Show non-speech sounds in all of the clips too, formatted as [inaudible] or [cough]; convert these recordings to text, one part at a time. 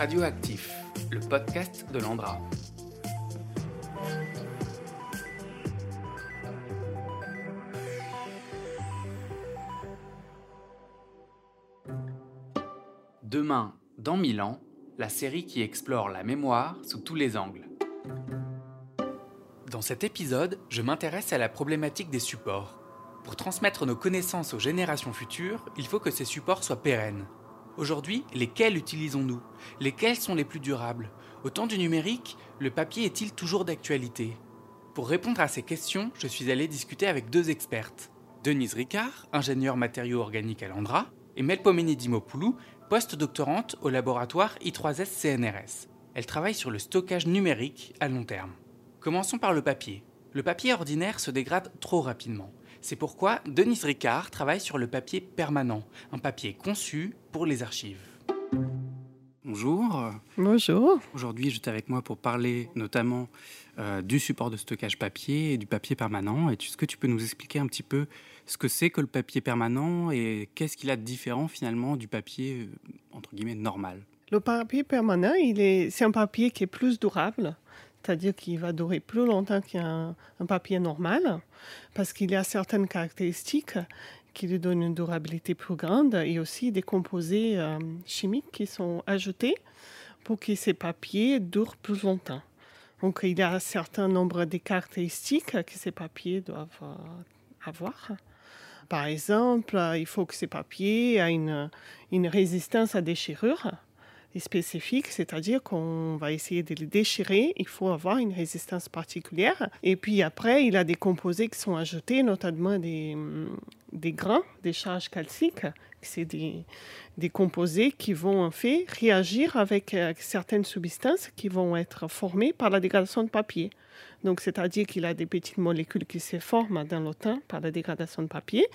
Radioactif, le podcast de l'Andra. Demain, dans mille ans, la série qui explore la mémoire sous tous les angles. Dans cet épisode, je m'intéresse à la problématique des supports. Pour transmettre nos connaissances aux générations futures, il faut que ces supports soient pérennes. Aujourd'hui, lesquels utilisons-nous? Lesquels sont les plus durables? Au temps du numérique, le papier est-il toujours d'actualité? Pour répondre à ces questions, je suis allé discuter avec deux expertes. Denise Ricard, ingénieure matériaux organiques à l'Andra, et Melpomene Dimopoulou, post-doctorante au laboratoire I3S CNRS. Elle travaille sur le stockage numérique à long terme. Commençons par le papier. Le papier ordinaire se dégrade trop rapidement. C'est pourquoi Denise Ricard travaille sur le papier permanent, un papier conçu pour les archives. Bonjour. Bonjour. Aujourd'hui, j'étais avec moi pour parler notamment euh, du support de stockage papier et du papier permanent. Est-ce que tu peux nous expliquer un petit peu ce que c'est que le papier permanent et qu'est-ce qu'il a de différent finalement du papier euh, entre guillemets normal? Le papier permanent, est, c'est un papier qui est plus durable c'est-à-dire qu'il va durer plus longtemps qu'un un papier normal, parce qu'il y a certaines caractéristiques qui lui donnent une durabilité plus grande et aussi des composés euh, chimiques qui sont ajoutés pour que ces papiers durent plus longtemps. Donc il y a un certain nombre de caractéristiques que ces papiers doivent euh, avoir. Par exemple, il faut que ces papiers aient une, une résistance à déchirure spécifique, c'est-à-dire qu'on va essayer de les déchirer, il faut avoir une résistance particulière. Et puis après, il a des composés qui sont ajoutés, notamment des, des grains, des charges calciques. C'est des, des composés qui vont en fait réagir avec euh, certaines substances qui vont être formées par la dégradation de papier. Donc, c'est-à-dire qu'il a des petites molécules qui se forment dans le par la dégradation de papier.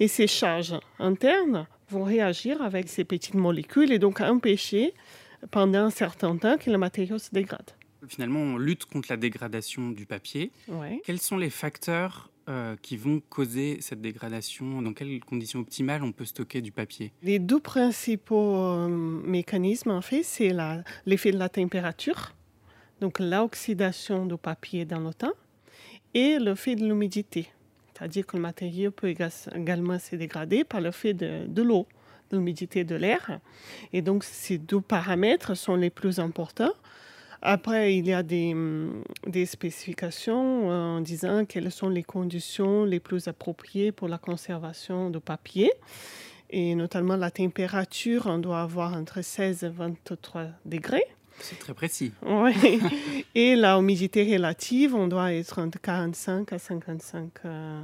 Et ces charges internes vont réagir avec ces petites molécules et donc empêcher pendant un certain temps que le matériau se dégrade. Finalement, on lutte contre la dégradation du papier. Quels sont les facteurs euh, qui vont causer cette dégradation? Dans quelles conditions optimales on peut stocker du papier? Les deux principaux euh, mécanismes, en fait, c'est l'effet de la température donc l'oxydation du papier dans le temps, et le fait de l'humidité. C'est-à-dire que le matériau peut également se dégrader par le fait de, de l'eau, de l'humidité de l'air. Et donc ces deux paramètres sont les plus importants. Après, il y a des, spécifications en disant quelles sont les conditions les plus appropriées pour la conservation du papier. Et notamment la température, on doit avoir entre 16 et 23 degrés. C'est très précis. Oui. [laughs] Et la humidité relative, on doit être entre 45 à 55 euh,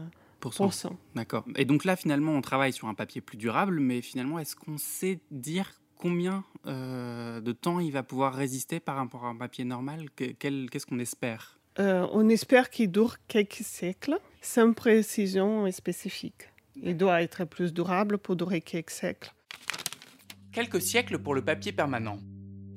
D'accord. Et donc là, finalement, on travaille sur un papier plus durable, mais finalement, est-ce qu'on sait dire combien euh, de temps il va pouvoir résister par rapport à un papier normal? Qu'est-ce qu'on espère? Euh, On espère qu'il dure quelques siècles, sans précision spécifique. Il doit être plus durable pour durer quelques siècles. Quelques siècles pour le papier permanent.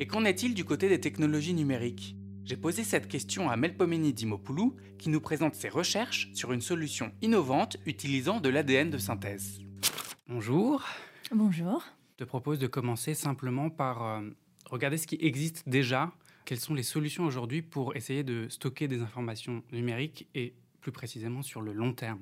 Et qu'en est-il du côté des technologies numériques? J'ai posé cette question à Melpomene Dimopoulou qui nous présente ses recherches sur une solution innovante utilisant de l'ADN de synthèse. Bonjour. Bonjour. Je te propose de commencer simplement par euh, regarder ce qui existe déjà. Quelles sont les solutions aujourd'hui pour essayer de stocker des informations numériques et plus précisément sur le long terme?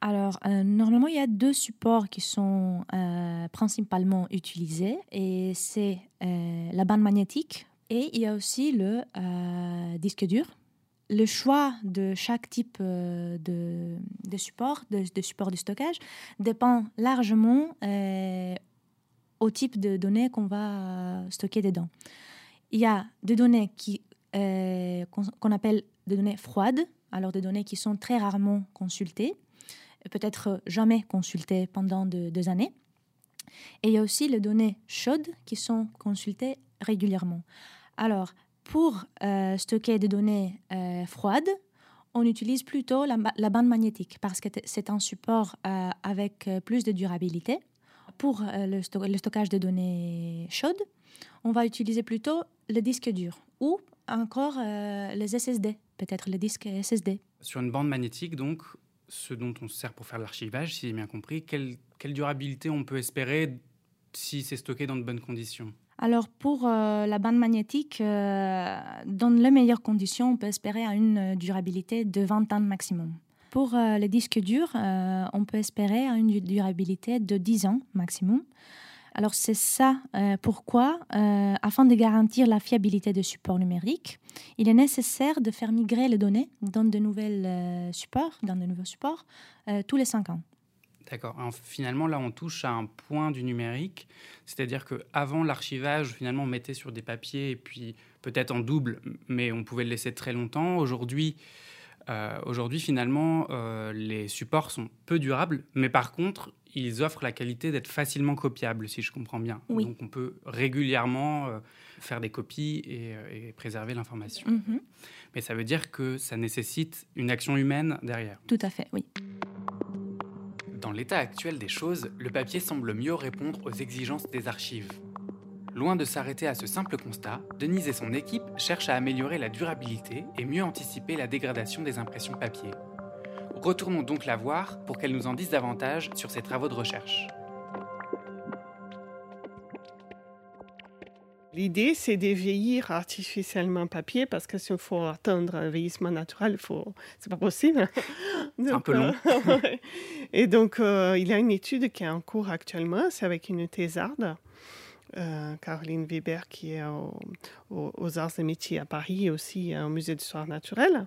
Alors, euh, normalement, il y a deux supports qui sont euh, principalement utilisés, et c'est euh, la bande magnétique et il y a aussi le disque dur. Le choix de chaque type de, support, de, support de stockage, dépend largement au type de données qu'on va stocker dedans. Il y a des données qu'on appelle des données froides, alors des données qui sont très rarement consultées peut-être jamais consultées pendant deux années. Et il y a aussi les données chaudes qui sont consultées régulièrement. Alors, pour euh, stocker des données euh, froides, on utilise plutôt la, bande magnétique parce que c'est un support euh, avec plus de durabilité. Pour le, stockage de données chaudes, on va utiliser plutôt le disque dur ou encore les SSD, peut-être le disque SSD. Sur une bande magnétique, donc, ce dont on se sert pour faire l'archivage, si j'ai bien compris, quelle, durabilité on peut espérer si c'est stocké dans de bonnes conditions? Alors pour la bande magnétique, dans les meilleures conditions, on peut espérer à une durabilité de 20 ans maximum. Pour les disques durs, on peut espérer à une durabilité de 10 ans maximum. Alors c'est ça euh, pourquoi, euh, afin de garantir la fiabilité des supports numériques, il est nécessaire de faire migrer les données dans de nouvelles euh, supports, dans de nouveaux supports, tous les cinq ans. D'accord. Finalement, là, on touche à un point du numérique, c'est-à-dire que avant l'archivage, finalement, on mettait sur des papiers et puis peut-être en double, mais on pouvait le laisser très longtemps. Aujourd'hui, aujourd'hui, finalement, les supports sont peu durables, mais par contre, ils offrent la qualité d'être facilement copiables, si je comprends bien. Donc on peut régulièrement euh, faire des copies et, euh, préserver l'information. Mhm. Mais ça veut dire que ça nécessite une action humaine derrière. Tout à fait, oui. Dans l'état actuel des choses, le papier semble mieux répondre aux exigences des archives. Loin de s'arrêter à ce simple constat, Denise et son équipe cherchent à améliorer la durabilité et mieux anticiper la dégradation des impressions papier. Retournons donc la voir pour qu'elle nous en dise davantage sur ses travaux de recherche. L'idée, c'est de vieillir artificiellement papier parce que s'il faut atteindre un vieillissement naturel, faut... c'est pas possible. [laughs] C'est un peu long. [laughs] Et donc, euh, il y a une étude qui est en cours actuellement, c'est avec une thésarde euh, Caroline Weber, qui est aux Arts et Métiers à Paris et aussi au Musée d'Histoire naturelle.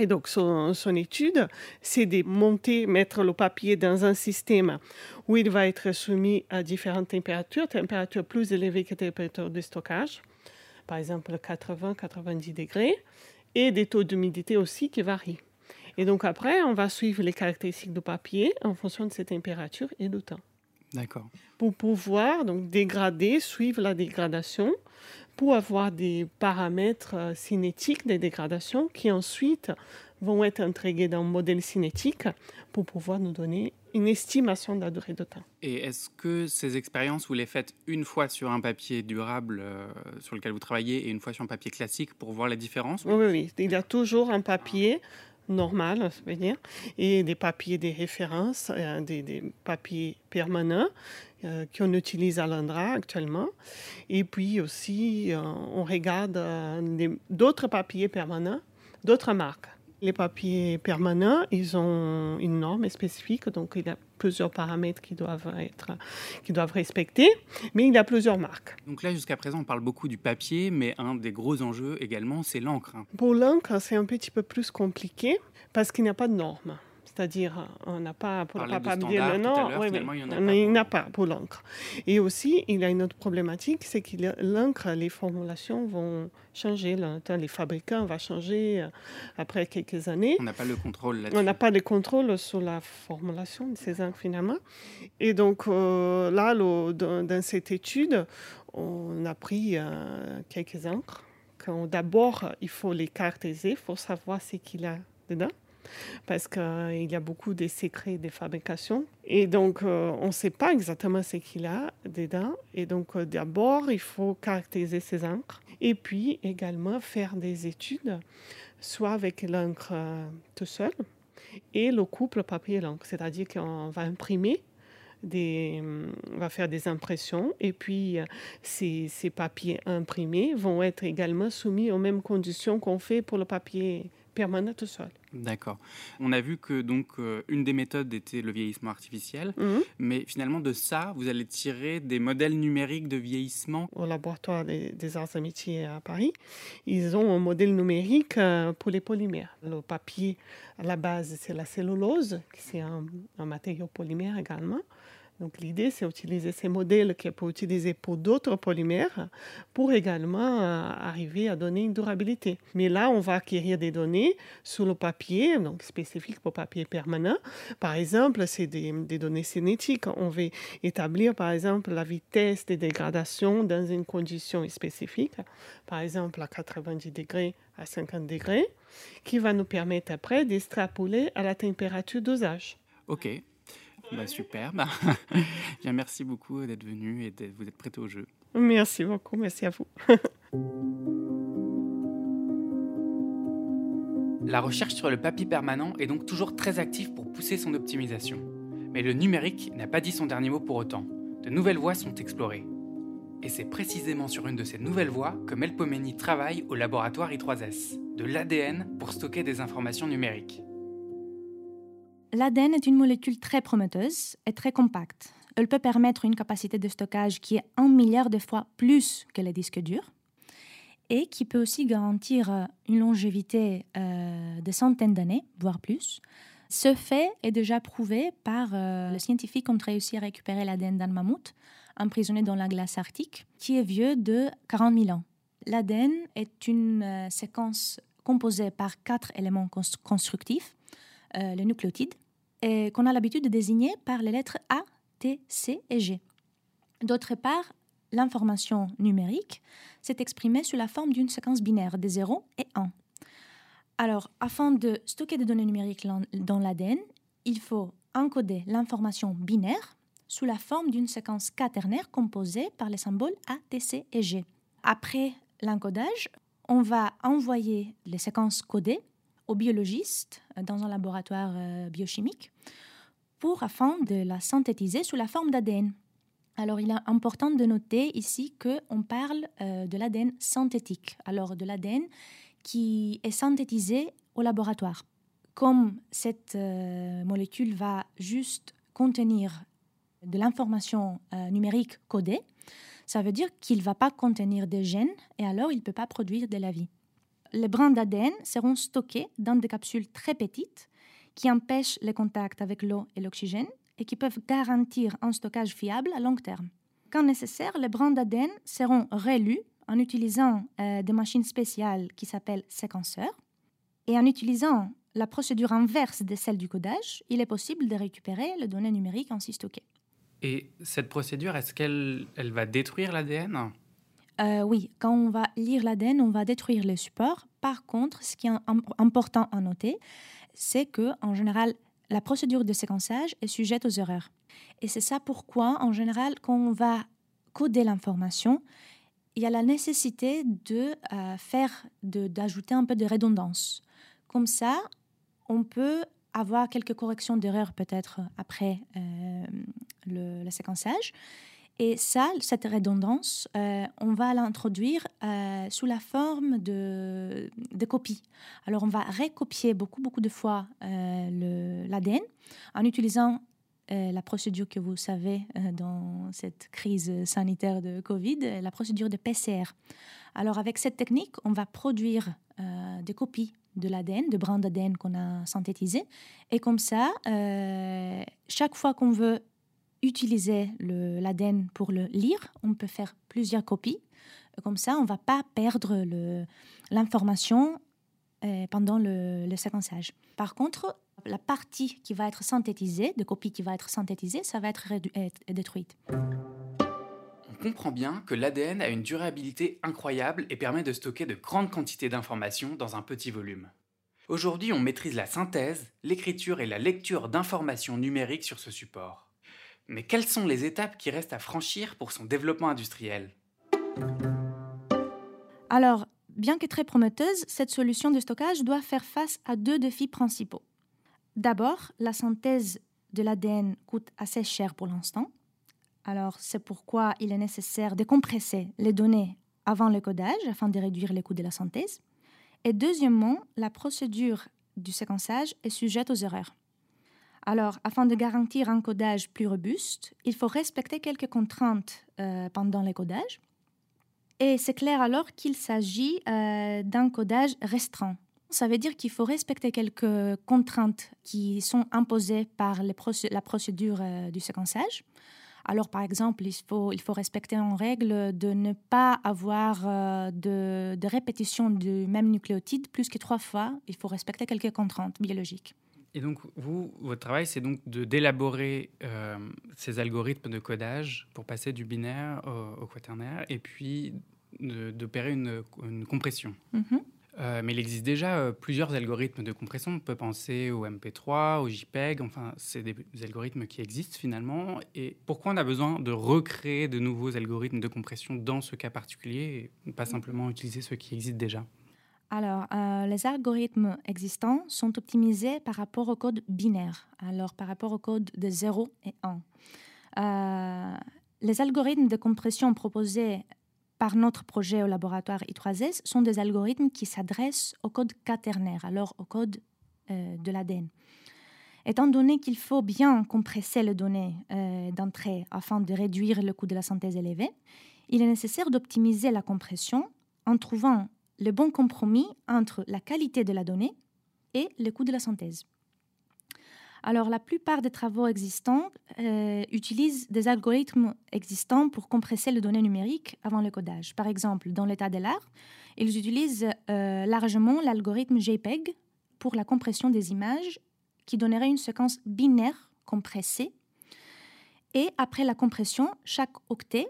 Et donc, son, étude, c'est de monter, mettre le papier dans un système où il va être soumis à différentes températures, températures plus élevées que températures de stockage, par exemple 80-90 degrés, et des taux d'humidité aussi qui varient. Et donc après, on va suivre les caractéristiques du papier en fonction de ces températures et du temps. D'accord. Pour pouvoir donc dégrader, suivre la dégradation, pour avoir des paramètres euh, cinétiques des dégradations qui ensuite vont être intégrés dans le modèle cinétique pour pouvoir nous donner une estimation de la durée de temps. Et est-ce que ces expériences, vous les faites une fois sur un papier durable euh, sur lequel vous travaillez et une fois sur un papier classique pour voir la différence? Oui, oui, oui. Il y a toujours un papier normal, je veux dire, et des papiers de référence, euh, des, papiers permanents euh, qu'on utilise à l'Andra actuellement. Et puis aussi, euh, on regarde d'autres papiers permanents, d'autres marques. Les papiers permanents, ils ont une norme spécifique, donc il y a plusieurs paramètres qui doivent être, qui doivent respecter, mais il y a plusieurs marques. Donc là, jusqu'à présent, on parle beaucoup du papier, mais un des gros enjeux également, c'est l'encre. Pour l'encre, c'est un petit peu plus compliqué parce qu'il n'y a pas de normes. C'est-à-dire, on n'a pas, pour le oui, il n'y a pas pour l'encre. Et aussi, il y a une autre problématique, c'est que l'encre, les formulations vont changer. Les fabricants vont changer euh, après quelques années. On n'a pas le contrôle là-dessus. On n'a pas le contrôle sur la formulation de ces encres finalement. Et donc, euh, là, dans, cette étude, on a pris euh, quelques encres. D'abord, il faut les caractériser, il faut savoir ce qu'il y a dedans parce qu'il euh, y a beaucoup de secrets de fabrication. Et donc, euh, on ne sait pas exactement ce qu'il a dedans. Et donc, euh, d'abord, il faut caractériser ces encres. Et puis, également, faire des études, soit avec l'encre tout seul et le couple papier-encre. C'est-à-dire qu'on va imprimer des, on va faire des impressions et puis ces, ces, papiers imprimés vont être également soumis aux mêmes conditions qu'on fait pour le papier D'accord. On a vu que donc euh, une des méthodes était le vieillissement artificiel, mhm. mais finalement de ça, vous allez tirer des modèles numériques de vieillissement. Au laboratoire des, arts et métiers à Paris, ils ont un modèle numérique euh, pour les polymères. Le papier, à la base, c'est la cellulose, qui c'est un, un matériau polymère également. Donc l'idée, c'est d'utiliser ces modèles qu'on peut utiliser pour d'autres polymères pour également euh, arriver à donner une durabilité. Mais là, on va acquérir des données sur le papier, donc spécifiques pour papier permanent. Par exemple, c'est des, données cinétiques. On veut établir, par exemple, la vitesse de dégradation dans une condition spécifique, par exemple à 90 degrés à 50 degrés, qui va nous permettre après d'extrapoler à la température dosage. OK. Bah, super. [laughs] Bien, merci beaucoup d'être venu et de vous êtes prêté au jeu. Merci beaucoup. Merci à vous. [laughs] La recherche sur le papier permanent est donc toujours très active pour pousser son optimisation. Mais le numérique n'a pas dit son dernier mot pour autant. De nouvelles voies sont explorées. Et c'est précisément sur une de ces nouvelles voies que Melpomene travaille au laboratoire I3S, de l'ADN pour stocker des informations numériques. L'ADN est une molécule très prometteuse et très compacte. Elle peut permettre une capacité de stockage qui est un milliard de fois plus que les disques durs et qui peut aussi garantir euh, une longévité euh, de centaines d'années, voire plus. Ce fait est déjà prouvé par euh, le scientifique qui ont réussi à récupérer l'ADN d'un mammouth emprisonné dans la glace arctique, qui est vieux de 40 000 ans. L'ADN est une séquence composée par quatre éléments constructifs, les nucléotides, et qu'on a l'habitude de désigner par les lettres A, T, C et G. D'autre part, l'information numérique s'est exprimée sous la forme d'une séquence binaire de 0 et 1. Alors, afin de stocker des données numériques dans l'ADN, il faut encoder l'information binaire sous la forme d'une séquence quaternaire composée par les symboles A, T, C et G. Après l'encodage, on va envoyer les séquences codées aux biologistes dans un laboratoire euh, biochimique pour afin de la synthétiser sous la forme d'ADN. Alors, il est important de noter ici qu'on parle euh, de l'ADN synthétique, alors de l'ADN qui est synthétisé au laboratoire. Comme cette euh, molécule va juste contenir de l'information euh, numérique codée, ça veut dire qu'il ne va pas contenir des gènes et alors il ne peut pas produire de la vie. Les brins d'ADN seront stockés dans des capsules très petites qui empêchent les contacts avec l'eau et l'oxygène et qui peuvent garantir un stockage fiable à long terme. Quand nécessaire, les brins d'ADN seront relus en utilisant euh, des machines spéciales qui s'appellent séquenceurs. Et en utilisant la procédure inverse de celle du codage, il est possible de récupérer les données numériques ainsi stockées. Et cette procédure, est-ce qu'elle elle va détruire l'ADN euh, Oui, quand on va lire l'ADN, on va détruire le support. Par contre, ce qui est important à noter, c'est que en général, la procédure de séquençage est sujette aux erreurs. Et c'est ça pourquoi, en général, quand on va coder l'information, il y a la nécessité de euh, faire, d'ajouter un peu de redondance. Comme ça, on peut avoir quelques corrections d'erreurs peut-être après euh, le, le, séquençage. Et ça, cette redondance, euh, on va l'introduire euh, sous la forme de, de copies. Alors, on va recopier beaucoup, beaucoup de fois euh, l'ADN en utilisant la procédure que vous savez dans cette crise sanitaire de Covid, la procédure de PCR. Alors, avec cette technique, on va produire des copies de l'ADN, de brins d'ADN qu'on a synthétisés. Et comme ça, chaque fois qu'on veut utiliser l'ADN pour le lire, on peut faire plusieurs copies. Comme ça, on ne va pas perdre l'information euh, pendant le, séquençage. Par contre, la partie qui va être synthétisée, de copie qui va être synthétisée, ça va être détruite. On comprend bien que l'ADN a une durabilité incroyable et permet de stocker de grandes quantités d'informations dans un petit volume. Aujourd'hui, on maîtrise la synthèse, l'écriture et la lecture d'informations numériques sur ce support. Mais quelles sont les étapes qui restent à franchir pour son développement industriel? Alors, bien que très prometteuse, cette solution de stockage doit faire face à deux défis principaux. D'abord, la synthèse de l'ADN coûte assez cher pour l'instant. Alors, c'est pourquoi il est nécessaire de compresser les données avant le codage afin de réduire les coûts de la synthèse. Et deuxièmement, la procédure du séquençage est sujette aux erreurs. Alors, afin de garantir un codage plus robuste, il faut respecter quelques contraintes euh, pendant le codage. Et c'est clair alors qu'il s'agit euh, d'un codage restreint. Ça veut dire qu'il faut respecter quelques contraintes qui sont imposées par la procédure euh, du séquençage. Alors, par exemple, il faut, il faut respecter en règle de ne pas avoir de, de répétition du même nucléotide plus que trois fois. Il faut respecter quelques contraintes biologiques. Et donc, vous, votre travail, c'est donc d'élaborer euh, ces algorithmes de codage pour passer du binaire au, quaternaire et puis d'opérer une, une, compression. Mm-hmm. Euh, mais il existe déjà euh, plusieurs algorithmes de compression. On peut penser au MP3, au JPEG. Enfin, c'est des, des, algorithmes qui existent finalement. Et pourquoi on a besoin de recréer de nouveaux algorithmes de compression dans ce cas particulier et pas simplement utiliser ceux qui existent déjà? Alors, euh, les algorithmes existants sont optimisés par rapport au code binaire, alors par rapport au code de 0 et 1. Euh, les algorithmes de compression proposés par notre projet au laboratoire I3S sont des algorithmes qui s'adressent au code quaternaire, alors au code euh, de l'ADN. Étant donné qu'il faut bien compresser les données d'entrée afin de réduire le coût de la synthèse élevé, il est nécessaire d'optimiser la compression en trouvant le bon compromis entre la qualité de la donnée et le coût de la synthèse. Alors, la plupart des travaux existants euh, utilisent des algorithmes existants pour compresser les données numériques avant le codage. Par exemple, dans l'état de l'art, ils utilisent euh, largement l'algorithme JPEG pour la compression des images qui donnerait une séquence binaire compressée. Et après la compression, chaque octet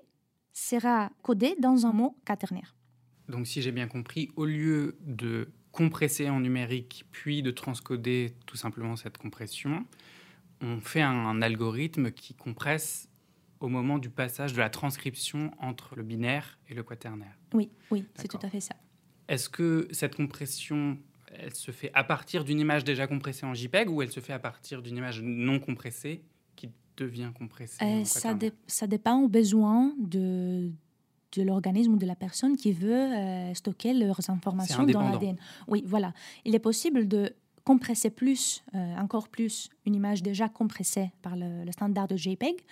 sera codé dans un mot quaternaire. Donc si j'ai bien compris, au lieu de compresser en numérique puis de transcoder tout simplement cette compression, on fait un, algorithme qui compresse au moment du passage de la transcription entre le binaire et le quaternaire. Oui, oui, c'est tout à fait ça. Est-ce que cette compression, elle se fait à partir d'une image déjà compressée en JPEG ou elle se fait à partir d'une image non compressée qui devient compressée euh, ça, ça, dépend au besoin de, de l'organisme ou de la personne qui veut euh, stocker leurs informations dans l'ADN. Oui, voilà. Il est possible de compresser plus, euh, encore plus, une image déjà compressée par le, standard de JPEG,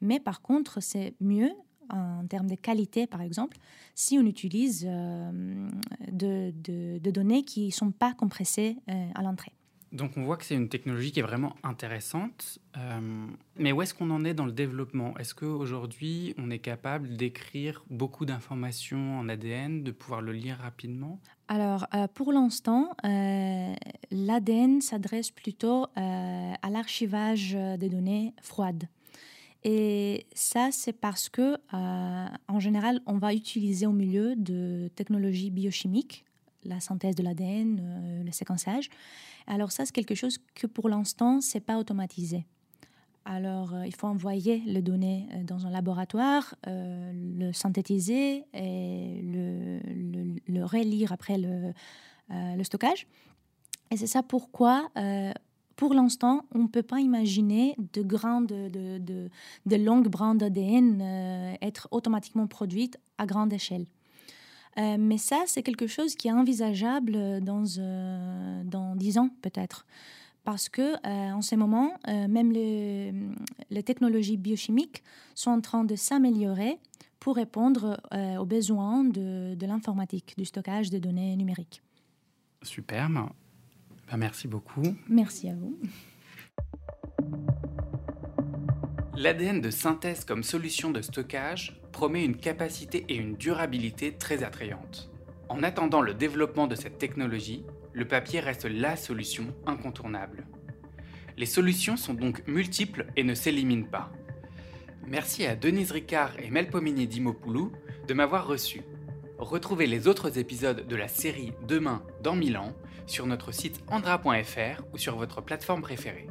mais par contre, c'est mieux en termes de qualité, par exemple, si on utilise euh, de, de, données qui ne sont pas compressées à l'entrée. Donc on voit que c'est une technologie qui est vraiment intéressante. Euh, mais où est-ce qu'on en est dans le développement? Est-ce qu'aujourd'hui on est capable d'écrire beaucoup d'informations en ADN, de pouvoir le lire rapidement? Alors euh, pour l'instant, euh, l'ADN s'adresse plutôt à l'archivage des données froides. Et ça, c'est parce que, en général, on va utiliser au milieu de technologies biochimiques, la synthèse de l'ADN, le séquençage. Alors ça, c'est quelque chose que pour l'instant, c'est pas automatisé. Alors, euh, il faut envoyer les données euh, dans un laboratoire, euh, le synthétiser et le, relire après le, stockage. Et c'est ça pourquoi, pour l'instant, on ne peut pas imaginer de grandes, de, de, longues brins d'ADN être automatiquement produites à grande échelle. Euh, mais ça, c'est quelque chose qui est envisageable dans, euh, dans 10 ans peut-être. Parce que euh, en ce moment, même les, les, technologies biochimiques sont en train de s'améliorer pour répondre aux besoins de, de l'informatique, du stockage des données numériques. Super. Ben, merci beaucoup. Merci à vous. L'ADN de synthèse comme solution de stockage promet une capacité et une durabilité très attrayantes. En attendant le développement de cette technologie, le papier reste la solution incontournable. Les solutions sont donc multiples et ne s'éliminent pas. Merci à Denise Ricard et Melpomene Dimopoulou de m'avoir reçu. Retrouvez les autres épisodes de la série Demain dans Milan sur notre site andra.fr ou sur votre plateforme préférée.